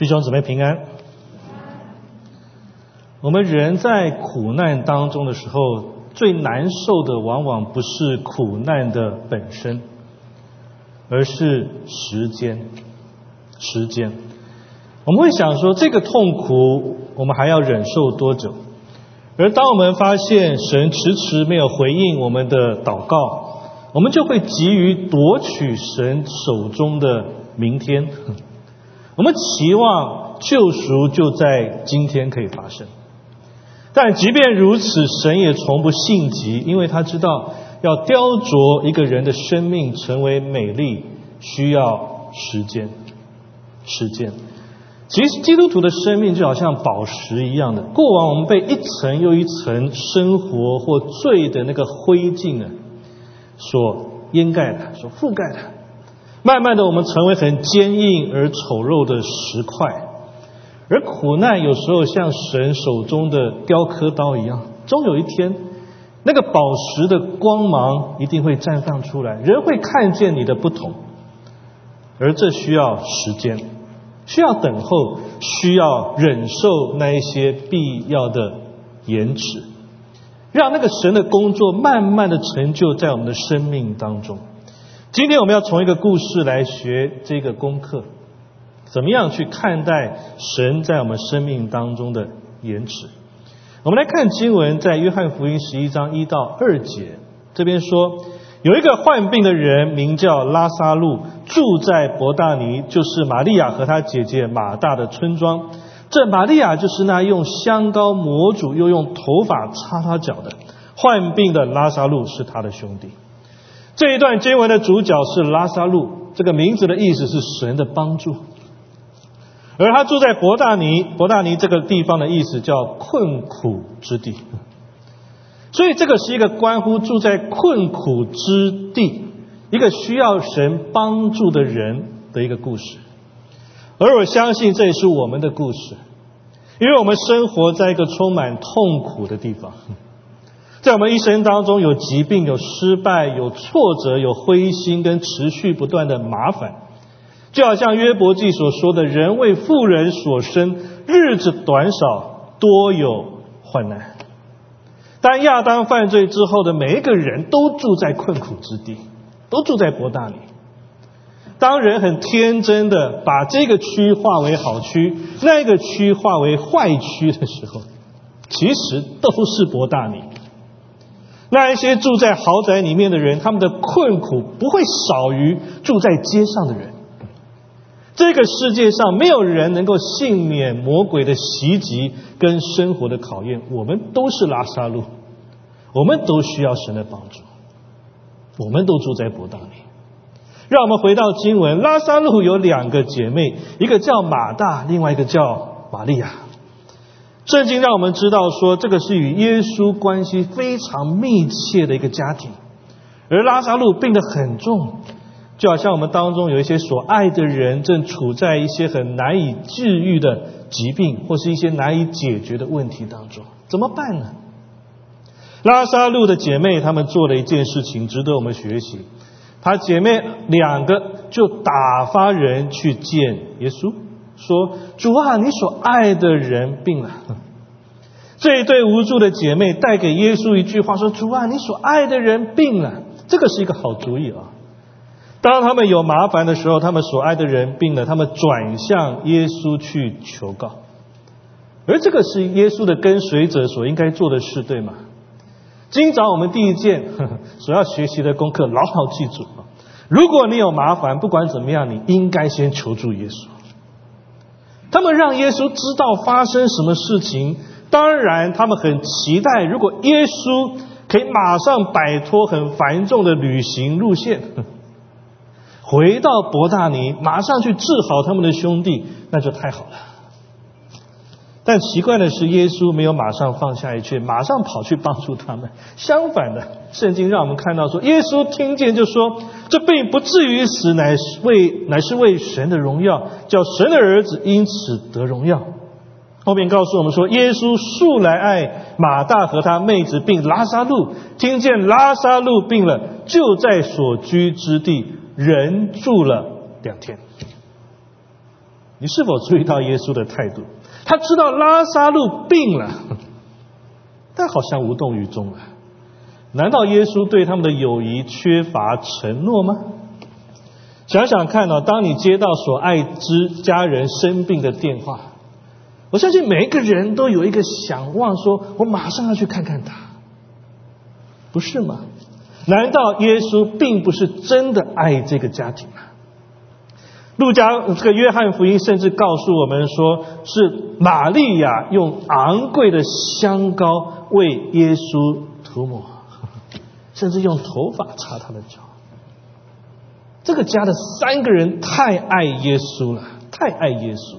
弟兄姊妹平安。我们人在苦难当中的时候，最难受的往往不是苦难的本身，而是时间。时间，我们会想说，这个痛苦我们还要忍受多久？而当我们发现神迟迟没有回应我们的祷告，我们就会急于夺取神手中的明天。我们期望救赎就在今天可以发生，但即便如此，神也从不性急，因为他知道要雕琢一个人的生命成为美丽，需要时间。时间，其实基督徒的生命就好像宝石一样的，过往我们被一层又一层生活或罪的那个灰烬啊所掩盖的，所覆盖的。慢慢的，我们成为很坚硬而丑陋的石块，而苦难有时候像神手中的雕刻刀一样，终有一天，那个宝石的光芒一定会绽放出来，人会看见你的不同，而这需要时间，需要等候，需要忍受那一些必要的延迟，让那个神的工作慢慢的成就在我们的生命当中。今天我们要从一个故事来学这个功课，怎么样去看待神在我们生命当中的延迟？我们来看经文，在约翰福音十一章一到二节，这边说有一个患病的人，名叫拉萨路，住在伯大尼，就是玛利亚和他姐姐马大的村庄。这玛利亚就是那用香膏抹主，又用头发擦他脚的。患病的拉萨路是他的兄弟。这一段经文的主角是拉萨路，这个名字的意思是神的帮助，而他住在伯大尼，伯大尼这个地方的意思叫困苦之地，所以这个是一个关乎住在困苦之地，一个需要神帮助的人的一个故事，而我相信这也是我们的故事，因为我们生活在一个充满痛苦的地方。在我们一生当中，有疾病，有失败，有挫折，有灰心，跟持续不断的麻烦，就好像约伯记所说的：“人为富人所生，日子短少，多有患难。”当亚当犯罪之后的每一个人都住在困苦之地，都住在博大里。当人很天真的把这个区划为好区，那个区划为坏区的时候，其实都是博大里。那一些住在豪宅里面的人，他们的困苦不会少于住在街上的人。这个世界上没有人能够幸免魔鬼的袭击跟生活的考验。我们都是拉萨路，我们都需要神的帮助。我们都住在博大里。让我们回到经文，拉萨路有两个姐妹，一个叫马大，另外一个叫玛利亚。圣经让我们知道说，这个是与耶稣关系非常密切的一个家庭，而拉萨路病得很重，就好像我们当中有一些所爱的人正处在一些很难以治愈的疾病，或是一些难以解决的问题当中，怎么办呢？拉萨路的姐妹她们做了一件事情，值得我们学习。她姐妹两个就打发人去见耶稣。说主啊，你所爱的人病了。这一对无助的姐妹带给耶稣一句话：说主啊，你所爱的人病了。这个是一个好主意啊。当他们有麻烦的时候，他们所爱的人病了，他们转向耶稣去求告。而这个是耶稣的跟随者所应该做的事，对吗？今早我们第一件 所要学习的功课，牢牢记住啊！如果你有麻烦，不管怎么样，你应该先求助耶稣。他们让耶稣知道发生什么事情，当然他们很期待，如果耶稣可以马上摆脱很繁重的旅行路线，回到伯大尼，马上去治好他们的兄弟，那就太好了。但奇怪的是，耶稣没有马上放下一切，马上跑去帮助他们。相反的，圣经让我们看到说，耶稣听见就说：“这病不至于死，乃是为乃是为神的荣耀，叫神的儿子因此得荣耀。”后面告诉我们说，耶稣素来爱马大和他妹子病拉萨路，听见拉萨路病了，就在所居之地人住了两天。你是否注意到耶稣的态度？他知道拉萨路病了，但好像无动于衷啊。难道耶稣对他们的友谊缺乏承诺吗？想想看哦，当你接到所爱之家人生病的电话，我相信每一个人都有一个想望，说我马上要去看看他，不是吗？难道耶稣并不是真的爱这个家庭吗？路加这个约翰福音甚至告诉我们说，是玛利亚用昂贵的香膏为耶稣涂抹，甚至用头发擦他的脚。这个家的三个人太爱耶稣了，太爱耶稣。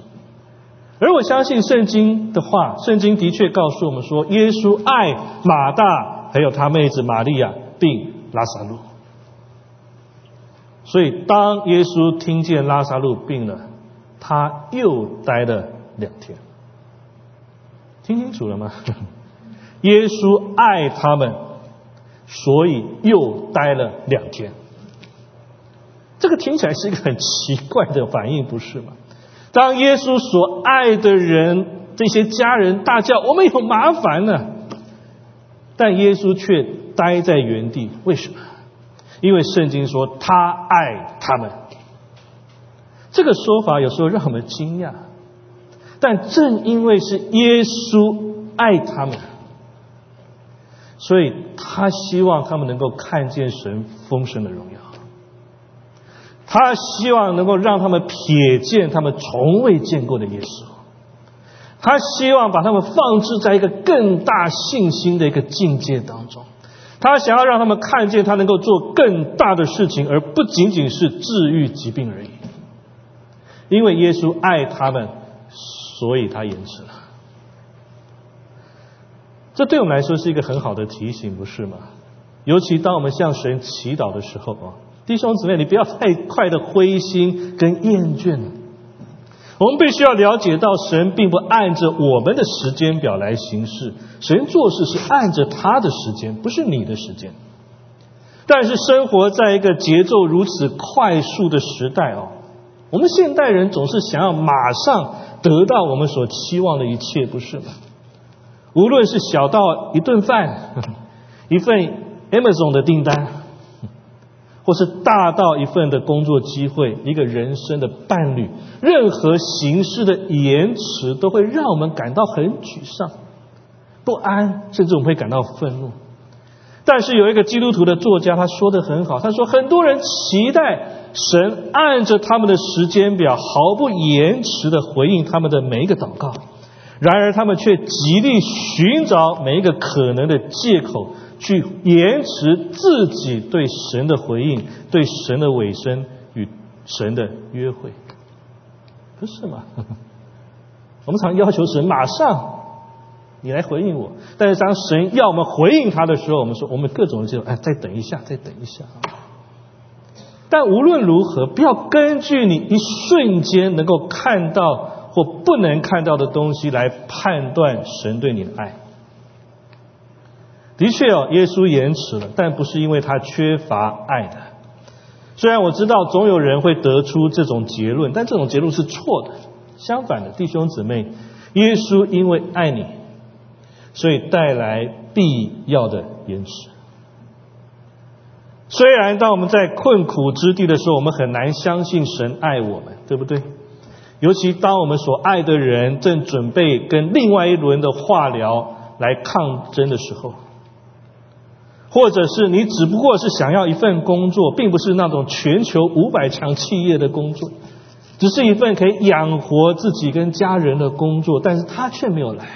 而我相信圣经的话，圣经的确告诉我们说，耶稣爱马大，还有他妹子玛利亚，并拉萨路。所以，当耶稣听见拉萨路病了，他又待了两天。听清楚了吗？耶稣爱他们，所以又待了两天。这个听起来是一个很奇怪的反应，不是吗？当耶稣所爱的人这些家人大叫“我们有麻烦了”，但耶稣却待在原地，为什么？因为圣经说他爱他们。这个说法有时候让我们惊讶，但正因为是耶稣爱他们，所以他希望他们能够看见神丰盛的荣耀。他希望能够让他们瞥见他们从未见过的耶稣，他希望把他们放置在一个更大信心的一个境界当中，他想要让他们看见他能够做更大的事情，而不仅仅是治愈疾病而已。因为耶稣爱他们，所以他延迟了。这对我们来说是一个很好的提醒，不是吗？尤其当我们向神祈祷的时候啊。弟兄姊妹，你不要太快的灰心跟厌倦。我们必须要了解到，神并不按着我们的时间表来行事，神做事是按着他的时间，不是你的时间。但是生活在一个节奏如此快速的时代哦，我们现代人总是想要马上得到我们所期望的一切，不是吗？无论是小到一顿饭、一份 Amazon 的订单。或是大到一份的工作机会，一个人生的伴侣，任何形式的延迟都会让我们感到很沮丧、不安，甚至我们会感到愤怒。但是有一个基督徒的作家，他说的很好，他说很多人期待神按着他们的时间表，毫不延迟的回应他们的每一个祷告，然而他们却极力寻找每一个可能的借口。去延迟自己对神的回应，对神的尾声与神的约会，不是吗？我们常要求神马上你来回应我，但是当神要我们回应他的时候，我们说我们各种就哎，再等一下，再等一下。但无论如何，不要根据你一瞬间能够看到或不能看到的东西来判断神对你的爱。的确哦，耶稣延迟了，但不是因为他缺乏爱的。虽然我知道总有人会得出这种结论，但这种结论是错的。相反的，弟兄姊妹，耶稣因为爱你，所以带来必要的延迟。虽然当我们在困苦之地的时候，我们很难相信神爱我们，对不对？尤其当我们所爱的人正准备跟另外一轮的化疗来抗争的时候。或者是你只不过是想要一份工作，并不是那种全球五百强企业的工作，只是一份可以养活自己跟家人的工作，但是他却没有来。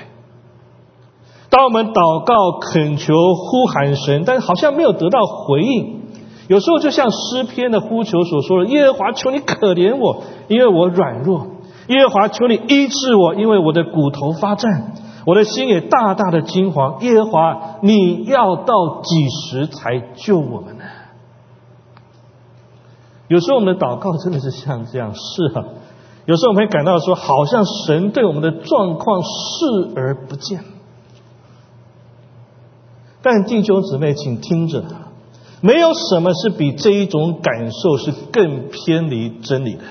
当我们祷告、恳求、呼喊神，但是好像没有得到回应。有时候就像诗篇的呼求所说的：“耶和华，求你可怜我，因为我软弱；耶和华，求你医治我，因为我的骨头发战。”我的心也大大的惊惶，耶和华，你要到几时才救我们呢？有时候我们的祷告真的是像这样，是啊。有时候我们会感到说，好像神对我们的状况视而不见。但弟兄姊妹，请听着，没有什么是比这一种感受是更偏离真理的。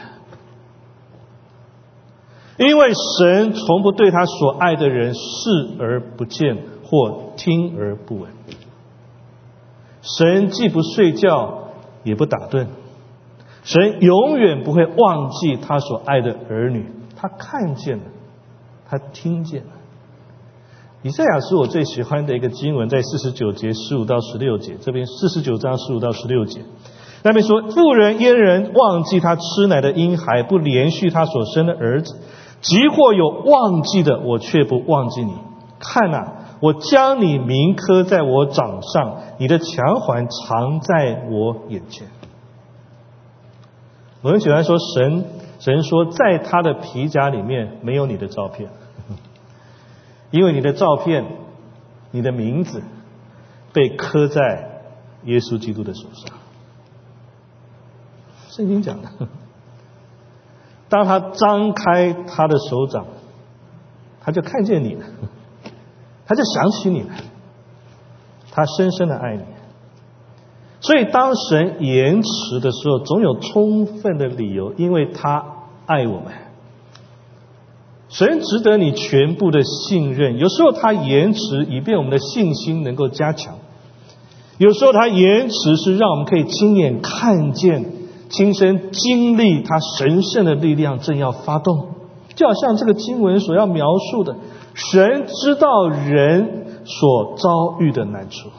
因为神从不对他所爱的人视而不见或听而不闻。神既不睡觉，也不打盹。神永远不会忘记他所爱的儿女。他看见了，他听见了。以赛亚是我最喜欢的一个经文，在四十九节十五到十六节这边，四十九章十五到十六节那边说：妇人阉人忘记他吃奶的婴孩，不连续他所生的儿子。即或有忘记的，我却不忘记你。看呐，我将你铭刻在我掌上，你的强环藏在我眼前。我很喜欢说，神神说，在他的皮夹里面没有你的照片，因为你的照片、你的名字被刻在耶稣基督的手上。圣经讲的。当他张开他的手掌，他就看见你了，他就想起你了，他深深的爱你。所以当神延迟的时候，总有充分的理由，因为他爱我们。神值得你全部的信任。有时候他延迟，以便我们的信心能够加强；有时候他延迟，是让我们可以亲眼看见。亲身经历他神圣的力量正要发动，就好像这个经文所要描述的，神知道人所遭遇的难处，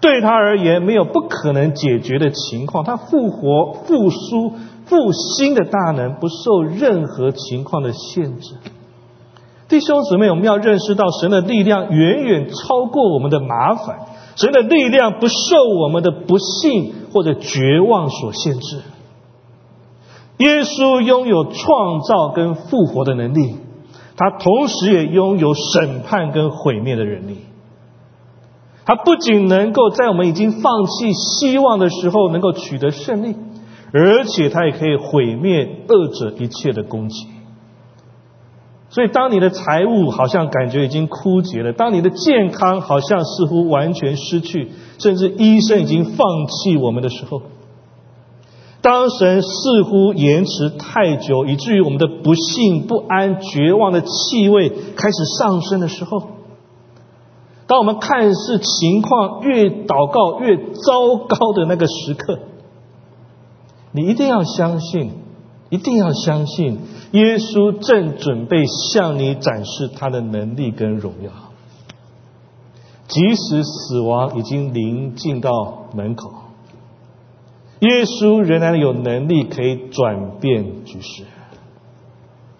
对他而言没有不可能解决的情况，他复活、复苏、复兴的大能不受任何情况的限制。弟兄姊妹，我们要认识到神的力量远远超过我们的麻烦。神的力量不受我们的不幸或者绝望所限制。耶稣拥有创造跟复活的能力，他同时也拥有审判跟毁灭的能力。他不仅能够在我们已经放弃希望的时候能够取得胜利，而且他也可以毁灭恶者一切的攻击。所以，当你的财务好像感觉已经枯竭了，当你的健康好像似乎完全失去，甚至医生已经放弃我们的时候，当神似乎延迟太久，以至于我们的不幸、不安、绝望的气味开始上升的时候，当我们看似情况越祷告越糟糕的那个时刻，你一定要相信。一定要相信，耶稣正准备向你展示他的能力跟荣耀。即使死亡已经临近到门口，耶稣仍然有能力可以转变局势。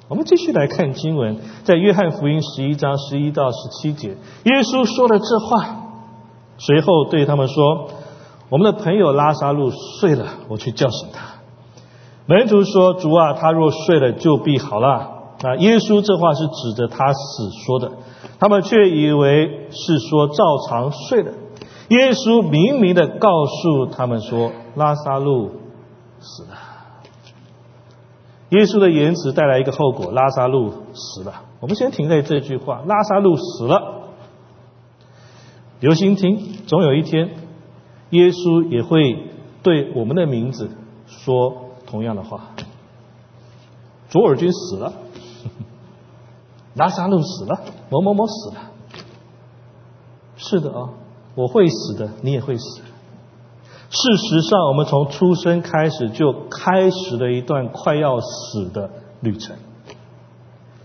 我们继续来看经文，在约翰福音十一章十一到十七节，耶稣说了这话，随后对他们说：“我们的朋友拉萨路睡了，我去叫醒他。”门徒说：“主啊，他若睡了，就必好了。”啊，耶稣这话是指着他死说的，他们却以为是说照常睡了。耶稣明明的告诉他们说：“拉萨路死了。”耶稣的言辞带来一个后果：拉萨路死了。我们先停在这句话：“拉萨路死了。”留心听，总有一天，耶稣也会对我们的名字说。同样的话，左尔君死了，拉萨路死了，某某某死了。是的啊，我会死的，你也会死。事实上，我们从出生开始就开始了一段快要死的旅程。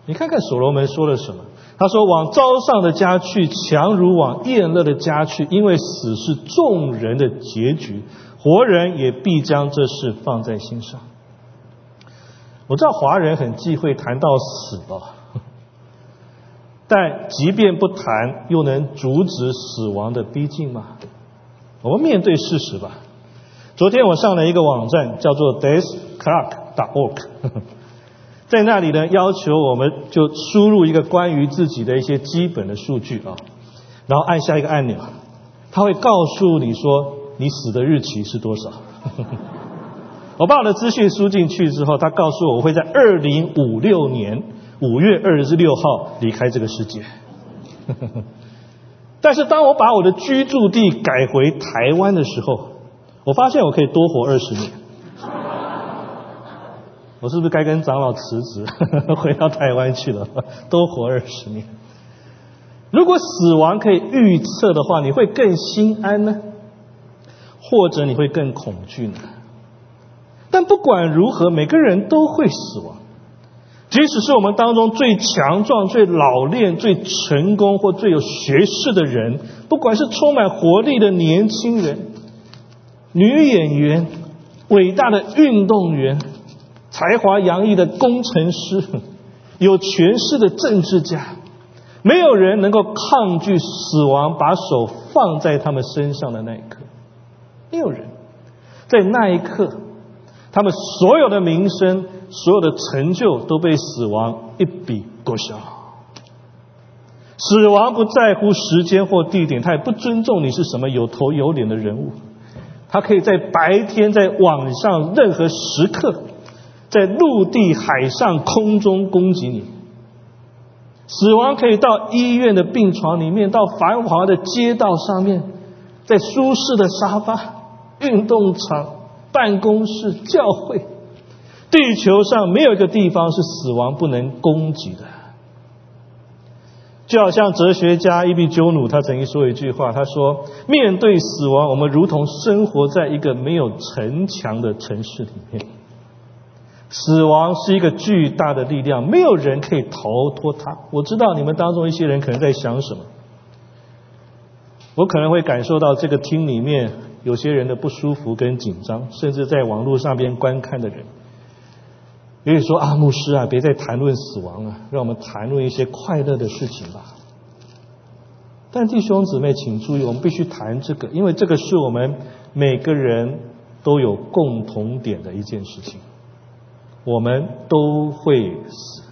你看看所罗门说了什么？他说：“往招上的家去，强如往宴乐的家去，因为死是众人的结局。”活人也必将这事放在心上。我知道华人很忌讳谈到死哦，但即便不谈，又能阻止死亡的逼近吗？我们面对事实吧。昨天我上了一个网站，叫做 deathclock.org，在那里呢，要求我们就输入一个关于自己的一些基本的数据啊，然后按下一个按钮，它会告诉你说。你死的日期是多少？我把我的资讯输进去之后，他告诉我我会在二零五六年五月二十六号离开这个世界。但是当我把我的居住地改回台湾的时候，我发现我可以多活二十年。我是不是该跟长老辞职，回到台湾去了，多活二十年？如果死亡可以预测的话，你会更心安呢，或者你会更恐惧呢？但不管如何，每个人都会死亡。即使是我们当中最强壮、最老练、最成功或最有学识的人，不管是充满活力的年轻人、女演员、伟大的运动员、才华洋溢的工程师、有权势的政治家，没有人能够抗拒死亡把手放在他们身上的那一刻。没有人在那一刻，他们所有的名声。所有的成就都被死亡一笔勾销。死亡不在乎时间或地点，他也不尊重你是什么有头有脸的人物。他可以在白天、在晚上、任何时刻，在陆地、海上、空中攻击你。死亡可以到医院的病床里面，到繁华的街道上面，在舒适的沙发、运动场、办公室、教会。地球上没有一个地方是死亡不能攻击的，就好像哲学家伊壁鸠鲁他曾经说一句话，他说：“面对死亡，我们如同生活在一个没有城墙的城市里面。死亡是一个巨大的力量，没有人可以逃脱它。”我知道你们当中一些人可能在想什么，我可能会感受到这个厅里面有些人的不舒服跟紧张，甚至在网络上边观看的人。可以说啊，牧师啊，别再谈论死亡了，让我们谈论一些快乐的事情吧。但弟兄姊妹，请注意，我们必须谈这个，因为这个是我们每个人都有共同点的一件事情。我们都会死，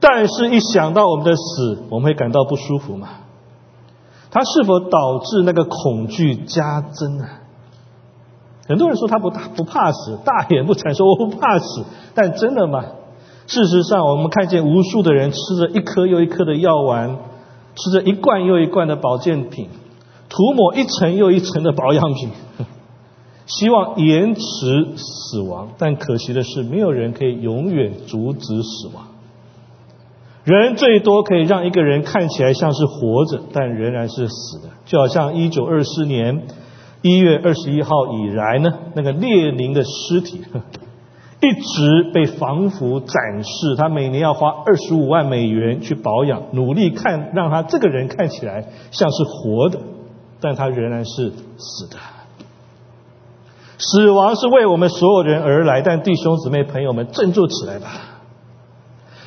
但是一想到我们的死，我们会感到不舒服吗？它是否导致那个恐惧加增呢？很多人说他不不怕死，大言不惭说我不怕死，但真的吗？事实上，我们看见无数的人吃着一颗又一颗的药丸，吃着一罐又一罐的保健品，涂抹一层又一层的保养品，希望延迟死亡。但可惜的是，没有人可以永远阻止死亡。人最多可以让一个人看起来像是活着，但仍然是死的，就好像一九二四年。一月二十一号以来呢，那个列宁的尸体 一直被防腐展示。他每年要花二十五万美元去保养，努力看让他这个人看起来像是活的，但他仍然是死的。死亡是为我们所有人而来，但弟兄姊妹朋友们振作起来吧，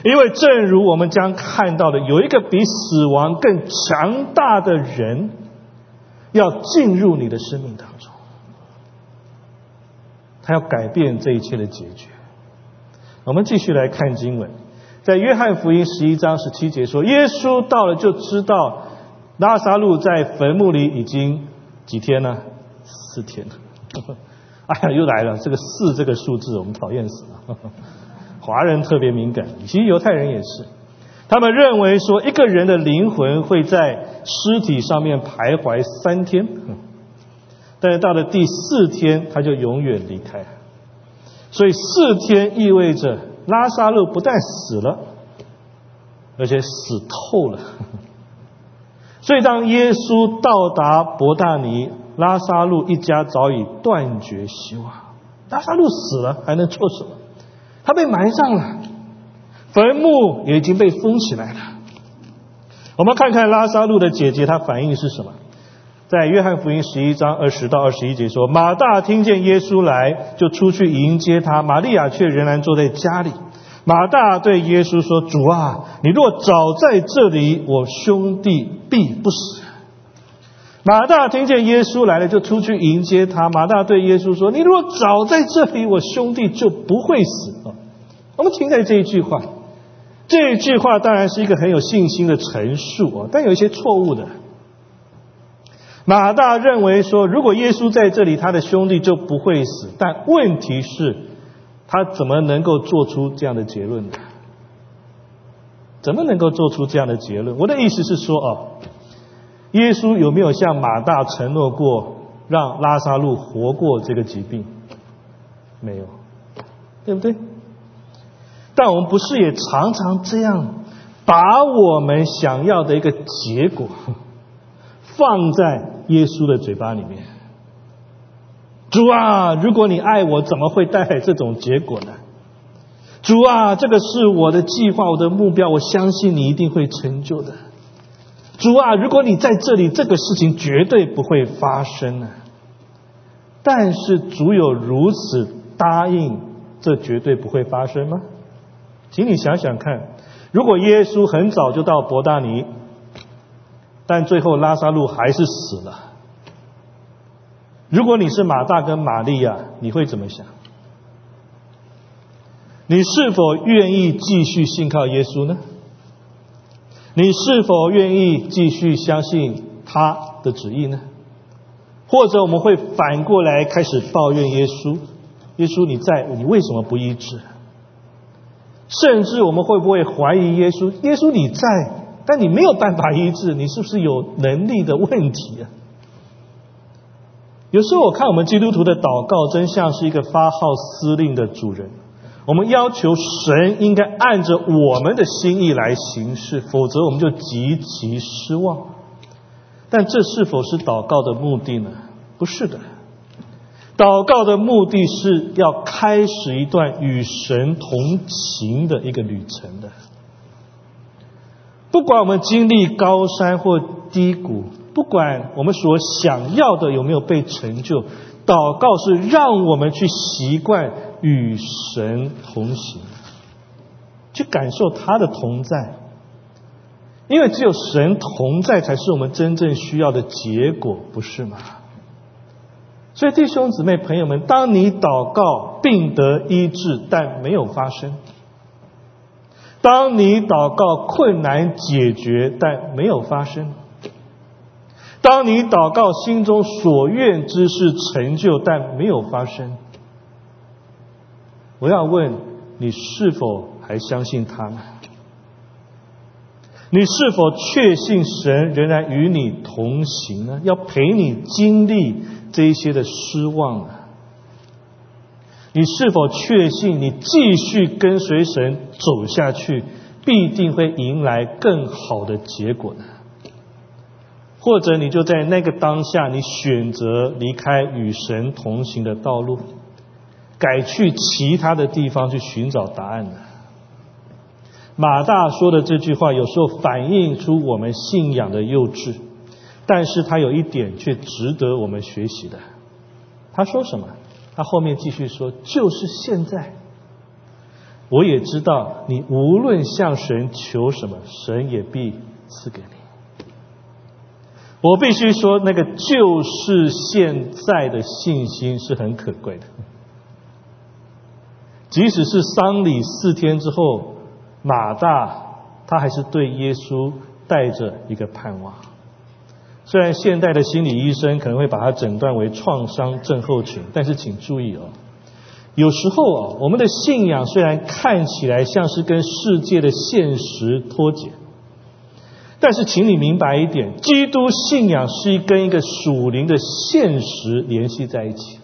因为正如我们将看到的，有一个比死亡更强大的人。要进入你的生命当中，他要改变这一切的结局。我们继续来看经文，在约翰福音十一章十七节说：“耶稣到了就知道拉萨路在坟墓里已经几天呢？四天了。哎呀，又来了这个四这个数字，我们讨厌死了。华人特别敏感，其实犹太人也是。他们认为说，一个人的灵魂会在尸体上面徘徊三天，但是到了第四天，他就永远离开。所以四天意味着拉萨路不但死了，而且死透了。所以当耶稣到达伯大尼，拉萨路一家早已断绝希望。拉萨路死了，还能做什么？他被埋葬了。坟墓也已经被封起来了。我们看看拉萨路的姐姐，她反应是什么？在约翰福音十一章二十到二十一节说，马大听见耶稣来，就出去迎接他；玛利亚却仍然坐在家里。马大对耶稣说：“主啊，你若早在这里，我兄弟必不死。”马大听见耶稣来了，就出去迎接他。马大对耶稣说：“你如果早在这里，我兄弟就不会死。”啊，我们停在这一句话。这一句话当然是一个很有信心的陈述啊，但有一些错误的。马大认为说，如果耶稣在这里，他的兄弟就不会死。但问题是，他怎么能够做出这样的结论呢？怎么能够做出这样的结论？我的意思是说，哦，耶稣有没有向马大承诺过，让拉萨路活过这个疾病？没有。对不对？但我们不是也常常这样，把我们想要的一个结果放在耶稣的嘴巴里面？主啊，如果你爱我，怎么会带来这种结果呢？主啊，这个是我的计划，我的目标，我相信你一定会成就的。主啊，如果你在这里，这个事情绝对不会发生啊！但是主有如此答应，这绝对不会发生吗？请你想想看，如果耶稣很早就到伯大尼，但最后拉萨路还是死了，如果你是马大跟玛利亚，你会怎么想？你是否愿意继续信靠耶稣呢？你是否愿意继续相信他的旨意呢？或者我们会反过来开始抱怨耶稣？耶稣你在，你为什么不医治？甚至我们会不会怀疑耶稣？耶稣你在，但你没有办法医治，你是不是有能力的问题啊？有时候我看我们基督徒的祷告，真像是一个发号司令的主人。我们要求神应该按着我们的心意来行事，否则我们就极其失望。但这是否是祷告的目的呢？不是的。祷告的目的是要开始一段与神同行的一个旅程的。不管我们经历高山或低谷，不管我们所想要的有没有被成就，祷告是让我们去习惯与神同行，去感受他的同在。因为只有神同在，才是我们真正需要的结果，不是吗？所以，弟兄姊妹、朋友们，当你祷告病得医治，但没有发生；当你祷告困难解决，但没有发生；当你祷告心中所愿之事成就，但没有发生，我要问你：是否还相信他呢？你是否确信神仍然与你同行呢？要陪你经历这一些的失望呢？你是否确信你继续跟随神走下去，必定会迎来更好的结果呢？或者你就在那个当下，你选择离开与神同行的道路，改去其他的地方去寻找答案呢？马大说的这句话，有时候反映出我们信仰的幼稚，但是他有一点却值得我们学习的。他说什么？他后面继续说：“就是现在，我也知道你无论向神求什么，神也必赐给你。”我必须说，那个就是现在的信心是很可贵的，即使是丧礼四天之后。马大他还是对耶稣带着一个盼望，虽然现代的心理医生可能会把它诊断为创伤症候群，但是请注意哦，有时候啊，我们的信仰虽然看起来像是跟世界的现实脱节，但是请你明白一点，基督信仰是跟一个属灵的现实联系在一起。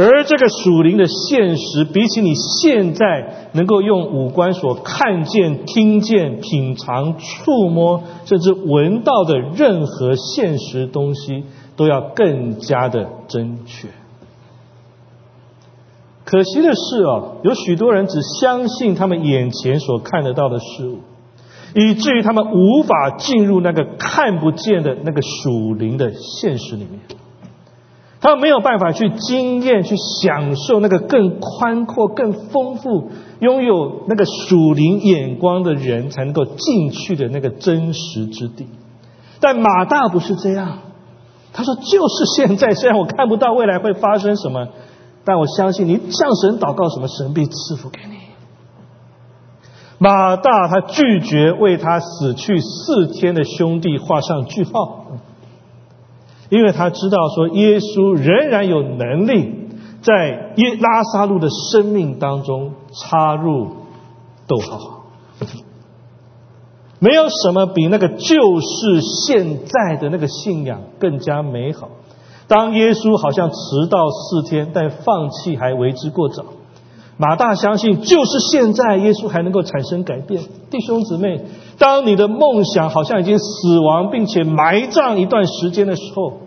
而这个属灵的现实，比起你现在能够用五官所看见、听见、品尝、触摸，甚至闻到的任何现实东西，都要更加的真确。可惜的是哦，有许多人只相信他们眼前所看得到的事物，以至于他们无法进入那个看不见的那个属灵的现实里面。他没有办法去经验、去享受那个更宽阔、更丰富、拥有那个属灵眼光的人才能够进去的那个真实之地。但马大不是这样，他说：“就是现在，虽然我看不到未来会发生什么，但我相信你向神祷告，什么神必赐福给你。”马大他拒绝为他死去四天的兄弟画上句号。因为他知道说，耶稣仍然有能力在耶拉萨路的生命当中插入逗号。没有什么比那个就是现在的那个信仰更加美好。当耶稣好像迟到四天，但放弃还为之过早；马大相信，就是现在耶稣还能够产生改变。弟兄姊妹，当你的梦想好像已经死亡，并且埋葬一段时间的时候，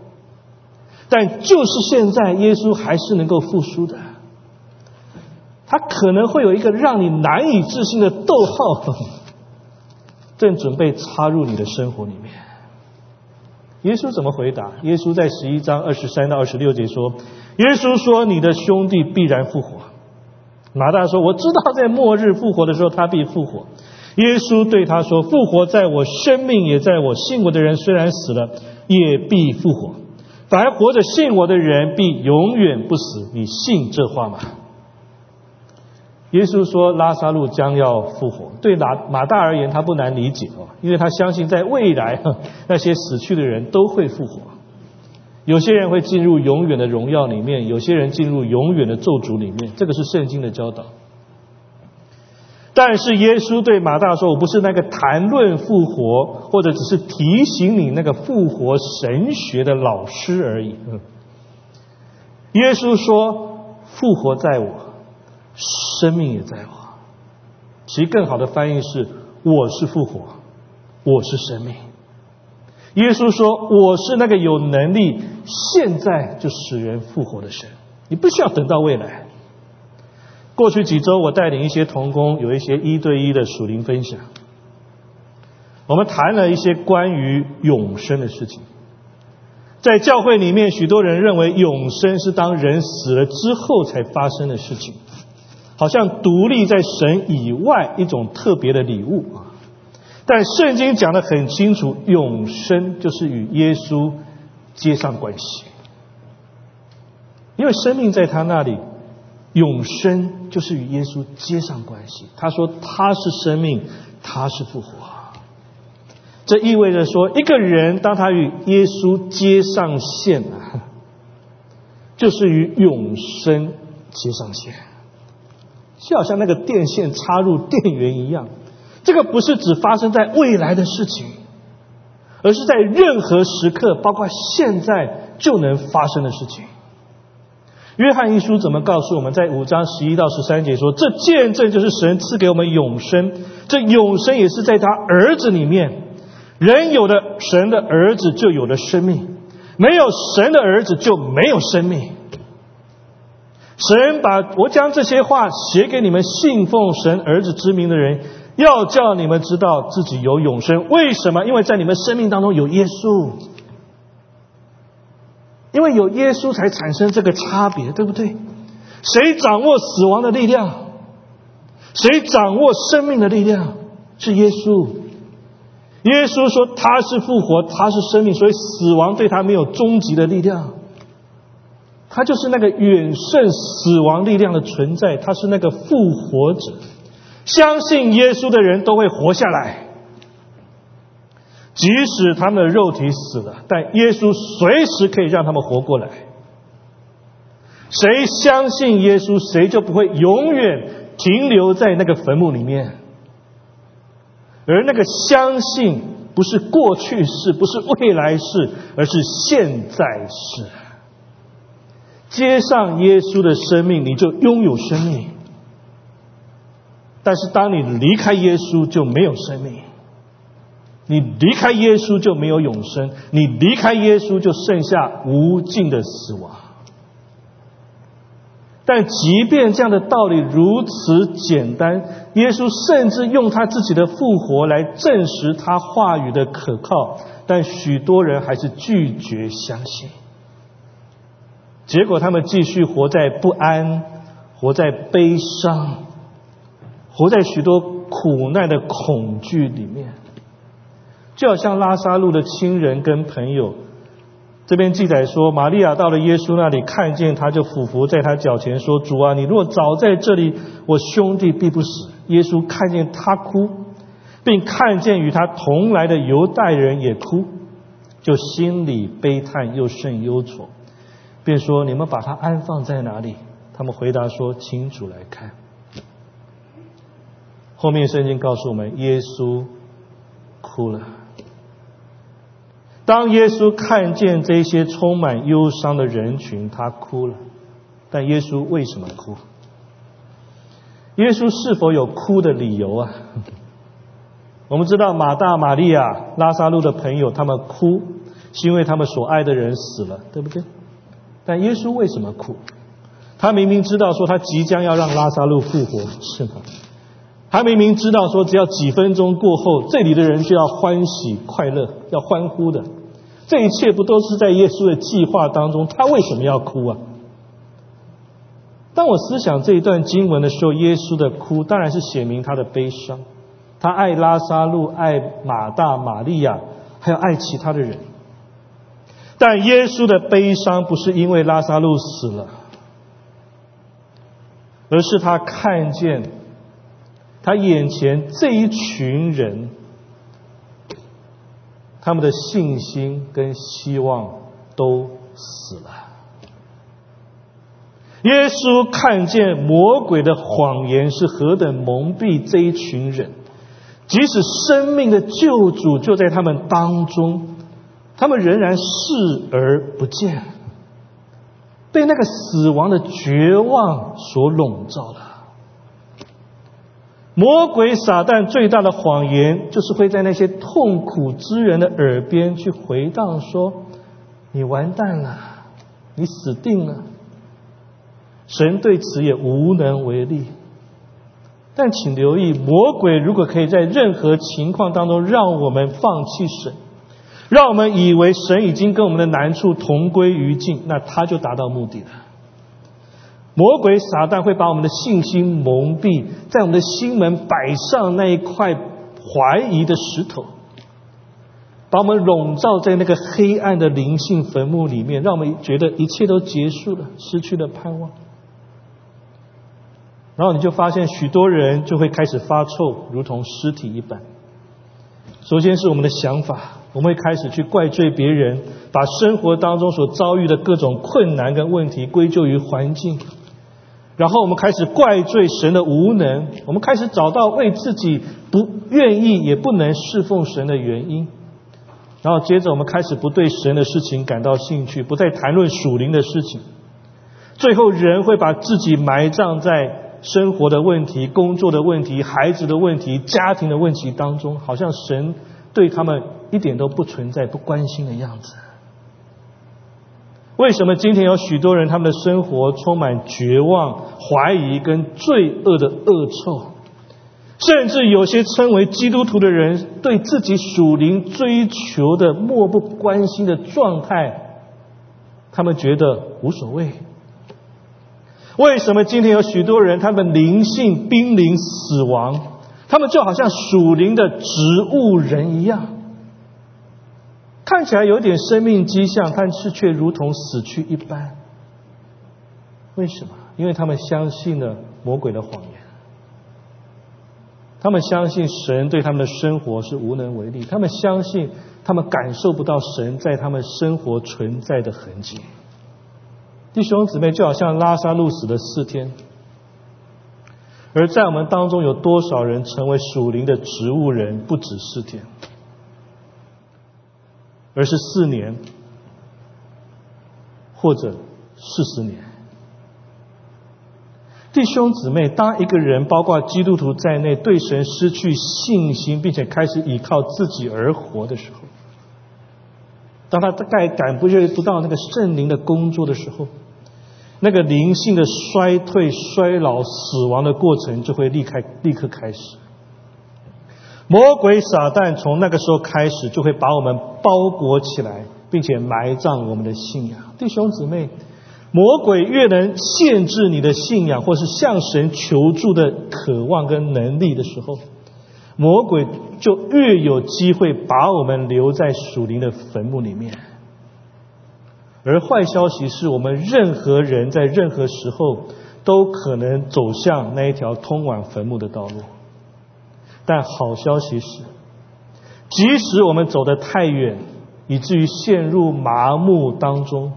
但就是现在，耶稣还是能够复苏的。他可能会有一个让你难以置信的逗号，正准备插入你的生活里面。耶稣怎么回答？耶稣在十一章二十三到二十六节说：“耶稣说，你的兄弟必然复活。”马大说：“我知道，在末日复活的时候，他必复活。”耶稣对他说：“复活在我，生命也在我。信我的人虽然死了，也必复活。凡活着信我的人，必永远不死。你信这话吗？”耶稣说：“拉萨路将要复活。”对马马大而言，他不难理解哦，因为他相信在未来，那些死去的人都会复活。有些人会进入永远的荣耀里面，有些人进入永远的咒诅里面，这个是圣经的教导。但是耶稣对马大说：“我不是那个谈论复活，或者只是提醒你那个复活神学的老师而已。”嗯耶稣说：“复活在我，生命也在我。”其实更好的翻译是：“我是复活，我是生命。”耶稣说：“我是那个有能力现在就使人复活的神，你不需要等到未来。”过去几周，我带领一些童工有一些一对一的属灵分享，我们谈了一些关于永生的事情。在教会里面，许多人认为永生是当人死了之后才发生的事情，好像独立在神以外一种特别的礼物啊。但圣经讲的很清楚，永生就是与耶稣接上关系，因为生命在他那里，永生就是与耶稣接上关系。他说他是生命，他是复活。这意味着说，一个人当他与耶稣接上线啊，就是与永生接上线，就好像那个电线插入电源一样。这个不是只发生在未来的事情，而是在任何时刻，包括现在就能发生的事情。约翰一书怎么告诉我们在五章十一到十三节说：“这见证就是神赐给我们永生，这永生也是在他儿子里面。人有的神的儿子就有了生命，没有神的儿子就没有生命。神把我将这些话写给你们信奉神儿子之名的人。”要叫你们知道自己有永生，为什么？因为在你们生命当中有耶稣，因为有耶稣才产生这个差别，对不对？谁掌握死亡的力量？谁掌握生命的力量？是耶稣。耶稣说他是复活，他是生命，所以死亡对他没有终极的力量。他就是那个远胜死亡力量的存在，他是那个复活者。相信耶稣的人都会活下来，即使他们的肉体死了，但耶稣随时可以让他们活过来。谁相信耶稣，谁就不会永远停留在那个坟墓里面。而那个相信，不是过去式，不是未来式，而是现在式。接上耶稣的生命，你就拥有生命。但是，当你离开耶稣，就没有生命；你离开耶稣，就没有永生；你离开耶稣，就剩下无尽的死亡。但即便这样的道理如此简单，耶稣甚至用他自己的复活来证实他话语的可靠，但许多人还是拒绝相信。结果，他们继续活在不安，活在悲伤。活在许多苦难的恐惧里面，就好像拉萨路的亲人跟朋友。这边记载说，玛利亚到了耶稣那里，看见他就俯伏在他脚前说：“主啊，你若早在这里，我兄弟必不死。”耶稣看见他哭，并看见与他同来的犹太人也哭，就心里悲叹又甚忧愁，便说：“你们把他安放在哪里？”他们回答说：“请主来看。”后面圣经告诉我们，耶稣哭了。当耶稣看见这些充满忧伤的人群，他哭了。但耶稣为什么哭？耶稣是否有哭的理由啊？我们知道马大、玛利亚、拉萨路的朋友，他们哭是因为他们所爱的人死了，对不对？但耶稣为什么哭？他明明知道说他即将要让拉萨路复活，是吗？他明明知道说只要几分钟过后，这里的人就要欢喜快乐，要欢呼的。这一切不都是在耶稣的计划当中？他为什么要哭啊？当我思想这一段经文的时候，耶稣的哭当然是写明他的悲伤。他爱拉萨路，爱马大、玛利亚，还有爱其他的人。但耶稣的悲伤不是因为拉萨路死了，而是他看见他眼前这一群人，他们的信心跟希望都死了。耶稣看见魔鬼的谎言是何等蒙蔽这一群人。即使生命的救主就在他们当中，他们仍然视而不见，被那个死亡的绝望所笼罩了。魔鬼撒旦最大的谎言，就是会在那些痛苦之人的耳边去回荡说：“你完蛋了，你死定了。”神对此也无能为力。但请留意，魔鬼如果可以在任何情况当中让我们放弃神，让我们以为神已经跟我们的难处同归于尽，那他就达到目的了。魔鬼撒旦会把我们的信心蒙蔽，在我们的心门摆上那一块怀疑的石头，把我们笼罩在那个黑暗的灵性坟墓里面，让我们觉得一切都结束了，失去了盼望。然后你就发现许多人就会开始发臭，如同尸体一般。首先是我们的想法，我们会开始去怪罪别人，把生活当中所遭遇的各种困难跟问题归咎于环境。然后我们开始怪罪神的无能，我们开始找到为自己不愿意也不能侍奉神的原因。然后接着我们开始不对神的事情感到兴趣，不再谈论属灵的事情。最后人会把自己埋葬在。生活的问题、工作的问题、孩子的问题、家庭的问题当中，好像神对他们一点都不存在、不关心的样子。为什么今天有许多人他们的生活充满绝望、怀疑跟罪恶的恶臭？甚至有些称为基督徒的人，对自己属灵追求的漠不关心的状态，他们觉得无所谓。为什么今天有许多人，他们灵性濒临死亡，他们就好像属灵的植物人一样，看起来有点生命迹象，但是却如同死去一般。为什么？因为他们相信了魔鬼的谎言，他们相信神对他们的生活是无能为力，他们相信他们感受不到神在他们生活存在的痕迹。弟兄姊妹，就好像拉萨路死了四天，而在我们当中有多少人成为属灵的植物人？不止四天，而是四年，或者四十年。弟兄姊妹，当一个人，包括基督徒在内，对神失去信心，并且开始依靠自己而活的时候，当他大概感不觉不到那个圣灵的工作的时候，那个灵性的衰退、衰老、死亡的过程就会立开立刻开始。魔鬼撒旦从那个时候开始，就会把我们包裹起来，并且埋葬我们的信仰。弟兄姊妹，魔鬼越能限制你的信仰，或是向神求助的渴望跟能力的时候，魔鬼就越有机会把我们留在属灵的坟墓里面。而坏消息是我们任何人在任何时候都可能走向那一条通往坟墓的道路。但好消息是，即使我们走得太远，以至于陷入麻木当中，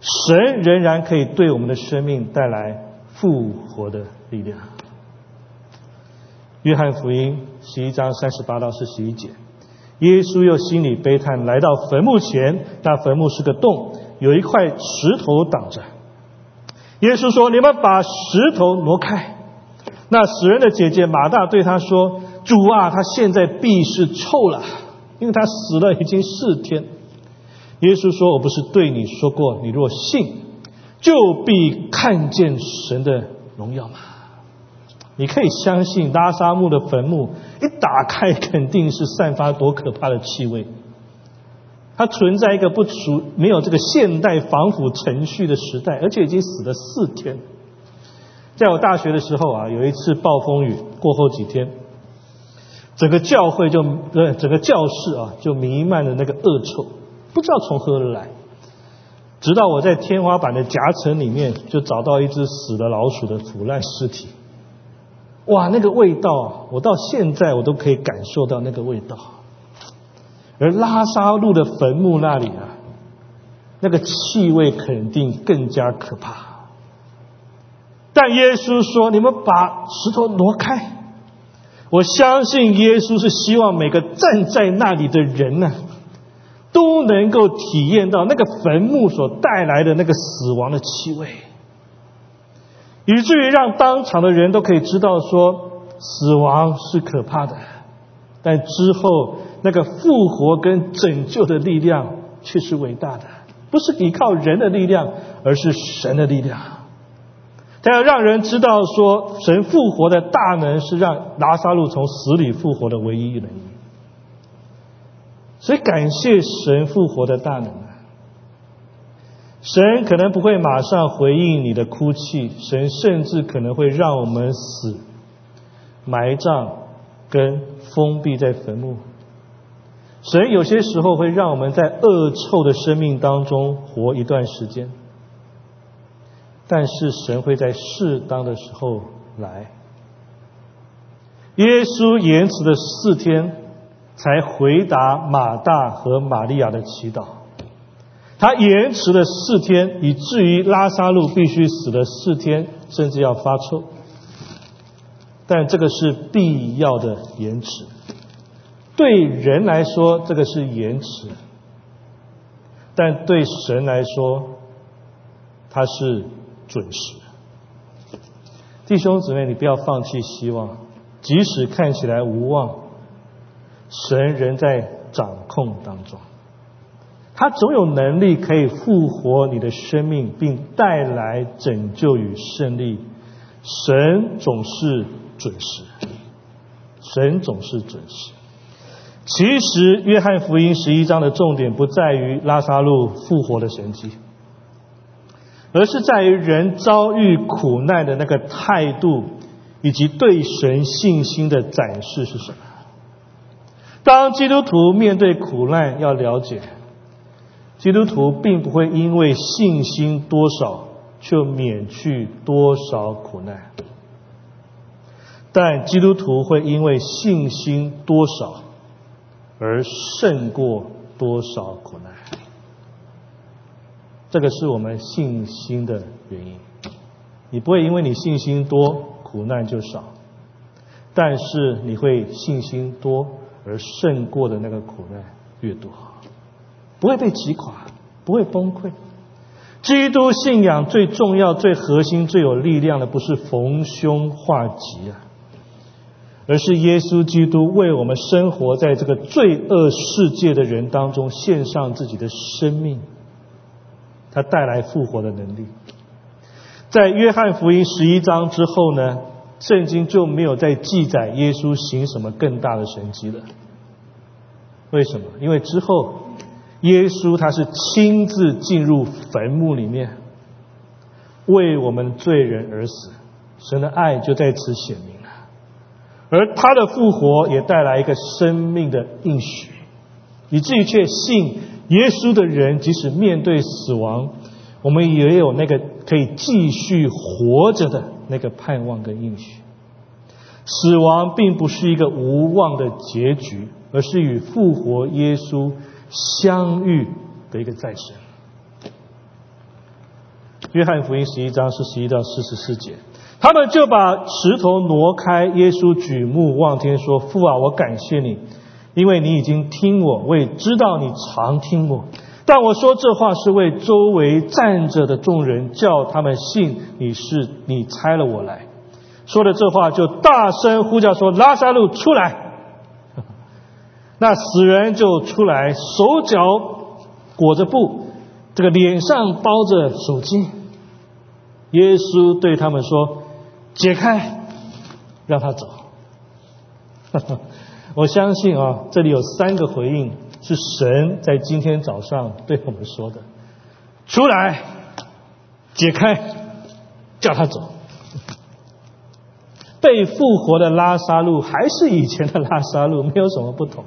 神仍然可以对我们的生命带来复活的力量。约翰福音十一章三十八到四十一节，耶稣又心里悲叹，来到坟墓前，那坟墓是个洞。有一块石头挡着，耶稣说：“你们把石头挪开。”那死人的姐姐马大对他说：“主啊，他现在必是臭了，因为他死了已经四天。”耶稣说：“我不是对你说过，你若信，就必看见神的荣耀吗？”你可以相信拉沙木的坟墓一打开，肯定是散发多可怕的气味。它存在一个不熟没有这个现代防腐程序的时代，而且已经死了四天。在我大学的时候啊，有一次暴风雨过后几天，整个教会就呃整个教室啊就弥漫着那个恶臭，不知道从何而来。直到我在天花板的夹层里面就找到一只死的老鼠的腐烂尸体，哇，那个味道啊，我到现在我都可以感受到那个味道。而拉萨路的坟墓那里啊，那个气味肯定更加可怕。但耶稣说：“你们把石头挪开。”我相信耶稣是希望每个站在那里的人呢，都能够体验到那个坟墓所带来的那个死亡的气味，以至于让当场的人都可以知道说，死亡是可怕的，但之后。那个复活跟拯救的力量却是伟大的，不是依靠人的力量，而是神的力量。他要让人知道说，神复活的大能是让拉萨路从死里复活的唯一原因。所以感谢神复活的大能啊！神可能不会马上回应你的哭泣，神甚至可能会让我们死、埋葬跟封闭在坟墓。神有些时候会让我们在恶臭的生命当中活一段时间，但是神会在适当的时候来。耶稣延迟了四天才回答马大和玛利亚的祈祷，他延迟了四天，以至于拉萨路必须死了四天，甚至要发臭。但这个是必要的延迟。对人来说，这个是延迟；但对神来说，它是准时。弟兄姊妹，你不要放弃希望，即使看起来无望，神仍在掌控当中。他总有能力可以复活你的生命，并带来拯救与胜利。神总是准时，神总是准时。其实，约翰福音十一章的重点不在于拉萨路复活的神迹，而是在于人遭遇苦难的那个态度，以及对神信心的展示是什么。当基督徒面对苦难，要了解，基督徒并不会因为信心多少就免去多少苦难，但基督徒会因为信心多少。而胜过多少苦难？这个是我们信心的原因。你不会因为你信心多，苦难就少；但是你会信心多而胜过的那个苦难越多，不会被击垮，不会崩溃。基督信仰最重要、最核心、最有力量的，不是逢凶化吉啊。而是耶稣基督为我们生活在这个罪恶世界的人当中献上自己的生命，他带来复活的能力。在约翰福音十一章之后呢，圣经就没有再记载耶稣行什么更大的神迹了。为什么？因为之后耶稣他是亲自进入坟墓里面，为我们罪人而死，神的爱就在此显明了。而他的复活也带来一个生命的应许，以至于却信耶稣的人，即使面对死亡，我们也有那个可以继续活着的那个盼望跟应许。死亡并不是一个无望的结局，而是与复活耶稣相遇的一个再生。约翰福音十一章是十一到四十四节。他们就把石头挪开。耶稣举目望天说：“父啊，我感谢你，因为你已经听我，我也知道你常听我。但我说这话是为周围站着的众人，叫他们信你是你猜了我来。说了这话，就大声呼叫说：“拉萨路出来！” 那死人就出来，手脚裹着布，这个脸上包着手巾。耶稣对他们说：“解开，让他走。”我相信啊，这里有三个回应，是神在今天早上对我们说的：“出来，解开，叫他走。”被复活的拉萨路还是以前的拉萨路，没有什么不同。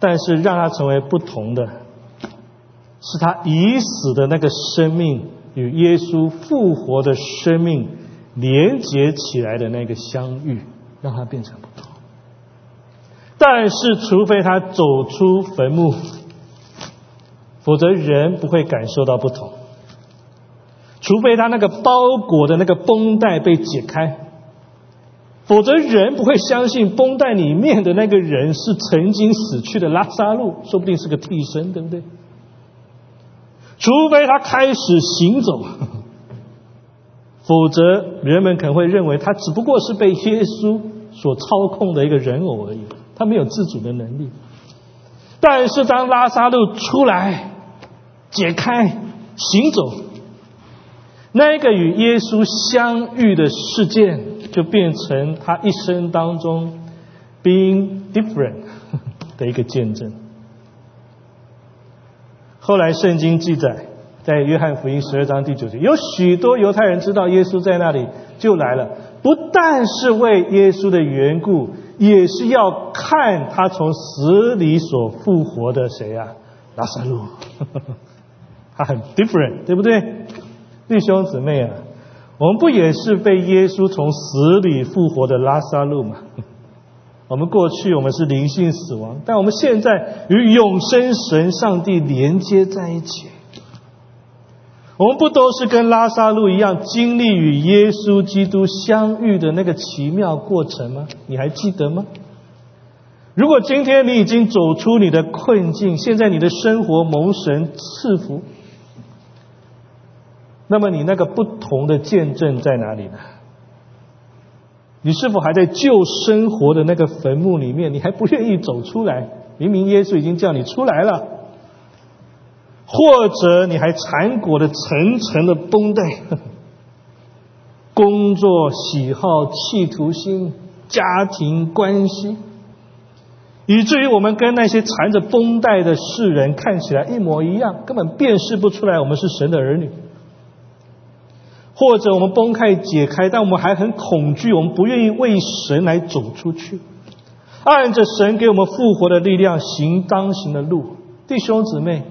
但是让他成为不同的，是他已死的那个生命与耶稣复活的生命连接起来的那个相遇，让他变成不同。但是，除非他走出坟墓，否则人不会感受到不同。除非他那个包裹的那个绷带被解开。否则，人不会相信绷带里面的那个人是曾经死去的拉萨路，说不定是个替身，对不对？除非他开始行走，否则人们可能会认为他只不过是被耶稣所操控的一个人偶而已，他没有自主的能力。但是，当拉萨路出来、解开、行走，那个与耶稣相遇的事件。就变成他一生当中 being different 的一个见证。后来圣经记载，在约翰福音十二章第九节，有许多犹太人知道耶稣在那里，就来了，不但是为耶稣的缘故，也是要看他从死里所复活的谁呀？拉萨路，他很 different，对不对？弟兄姊妹啊！我们不也是被耶稣从死里复活的拉萨路吗？我们过去我们是灵性死亡，但我们现在与永生神上帝连接在一起。我们不都是跟拉萨路一样，经历与耶稣基督相遇的那个奇妙过程吗？你还记得吗？如果今天你已经走出你的困境，现在你的生活蒙神赐福。那么你那个不同的见证在哪里呢？你是否还在旧生活的那个坟墓里面？你还不愿意走出来？明明耶稣已经叫你出来了，或者你还缠裹着层层的绷带，工作、喜好、企图心、家庭关系，以至于我们跟那些缠着绷带的世人看起来一模一样，根本辨识不出来我们是神的儿女。或者我们崩开解开，但我们还很恐惧，我们不愿意为神来走出去，按着神给我们复活的力量行当行的路。弟兄姊妹，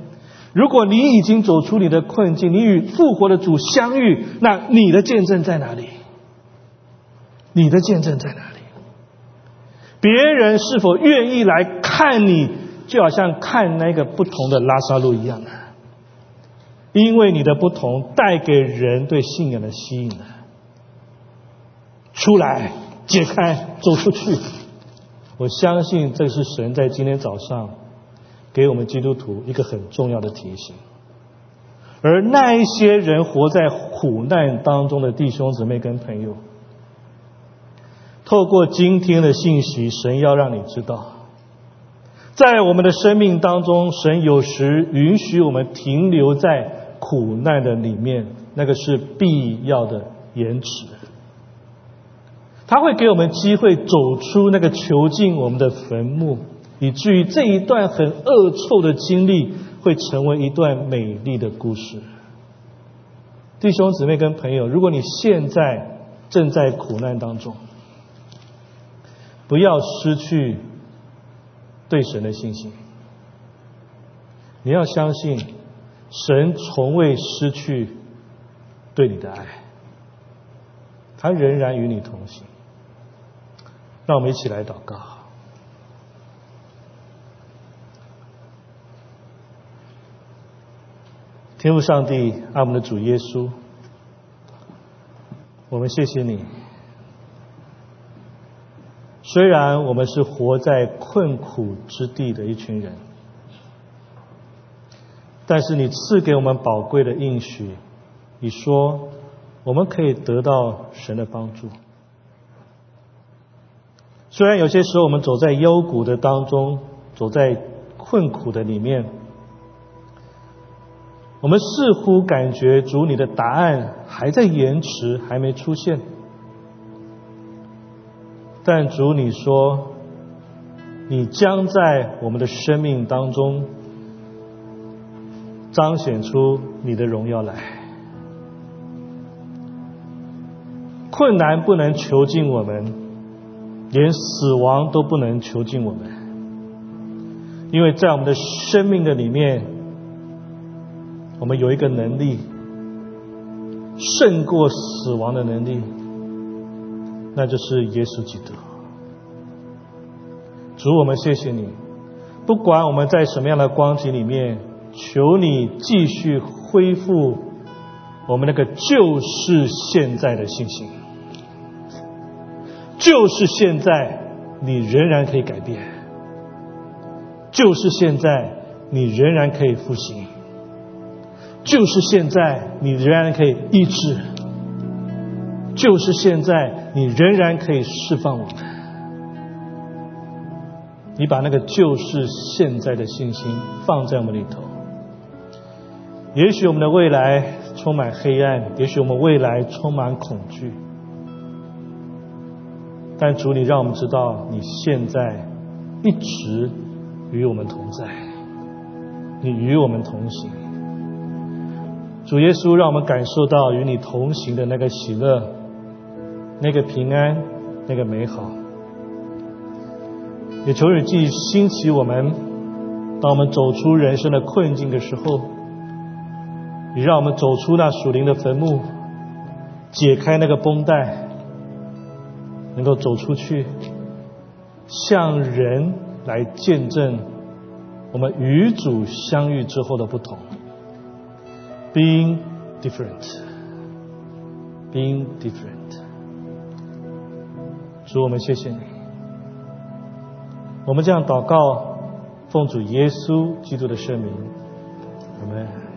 如果你已经走出你的困境，你与复活的主相遇，那你的见证在哪里？你的见证在哪里？别人是否愿意来看你，就好像看那个不同的拉萨路一样呢？因为你的不同，带给人对信仰的吸引。出来，解开，走出去。我相信这是神在今天早上给我们基督徒一个很重要的提醒。而那一些人活在苦难当中的弟兄姊妹跟朋友，透过今天的信息，神要让你知道，在我们的生命当中，神有时允许我们停留在。苦难的里面，那个是必要的延迟。他会给我们机会走出那个囚禁我们的坟墓，以至于这一段很恶臭的经历会成为一段美丽的故事。弟兄姊妹跟朋友，如果你现在正在苦难当中，不要失去对神的信心，你要相信。神从未失去对你的爱，他仍然与你同行。让我们一起来祷告。天父上帝，爱我们的主耶稣，我们谢谢你。虽然我们是活在困苦之地的一群人。但是你赐给我们宝贵的应许，你说我们可以得到神的帮助。虽然有些时候我们走在幽谷的当中，走在困苦的里面，我们似乎感觉主你的答案还在延迟，还没出现。但主你说，你将在我们的生命当中彰显出你的荣耀来。困难不能囚禁我们。连死亡都不能囚禁我们，因为在我们的生命的里面，我们有一个能力，胜过死亡的能力，那就是耶稣基督。主，我们谢谢你，不管我们在什么样的光景里面，求你继续恢复我们那个就是现在的信心。就是现在，你仍然可以改变；就是现在，你仍然可以复兴；就是现在，你仍然可以医治；就是现在，你仍然可以释放我们。你把那个就是现在的信心放在我们里头。也许我们的未来充满黑暗，也许我们未来充满恐惧。但主，你让我们知道，你现在一直与我们同在，你与我们同行。主耶稣，让我们感受到与你同行的那个喜乐、那个平安、那个美好。也求你继续兴起我们，当我们走出人生的困境的时候，你让我们走出那属灵的坟墓，解开那个绷带。能够走出去，向人来见证我们与主相遇之后的不同。Being different, being different。主，我们谢谢你。我们这样祷告，奉主耶稣基督的圣名，我们。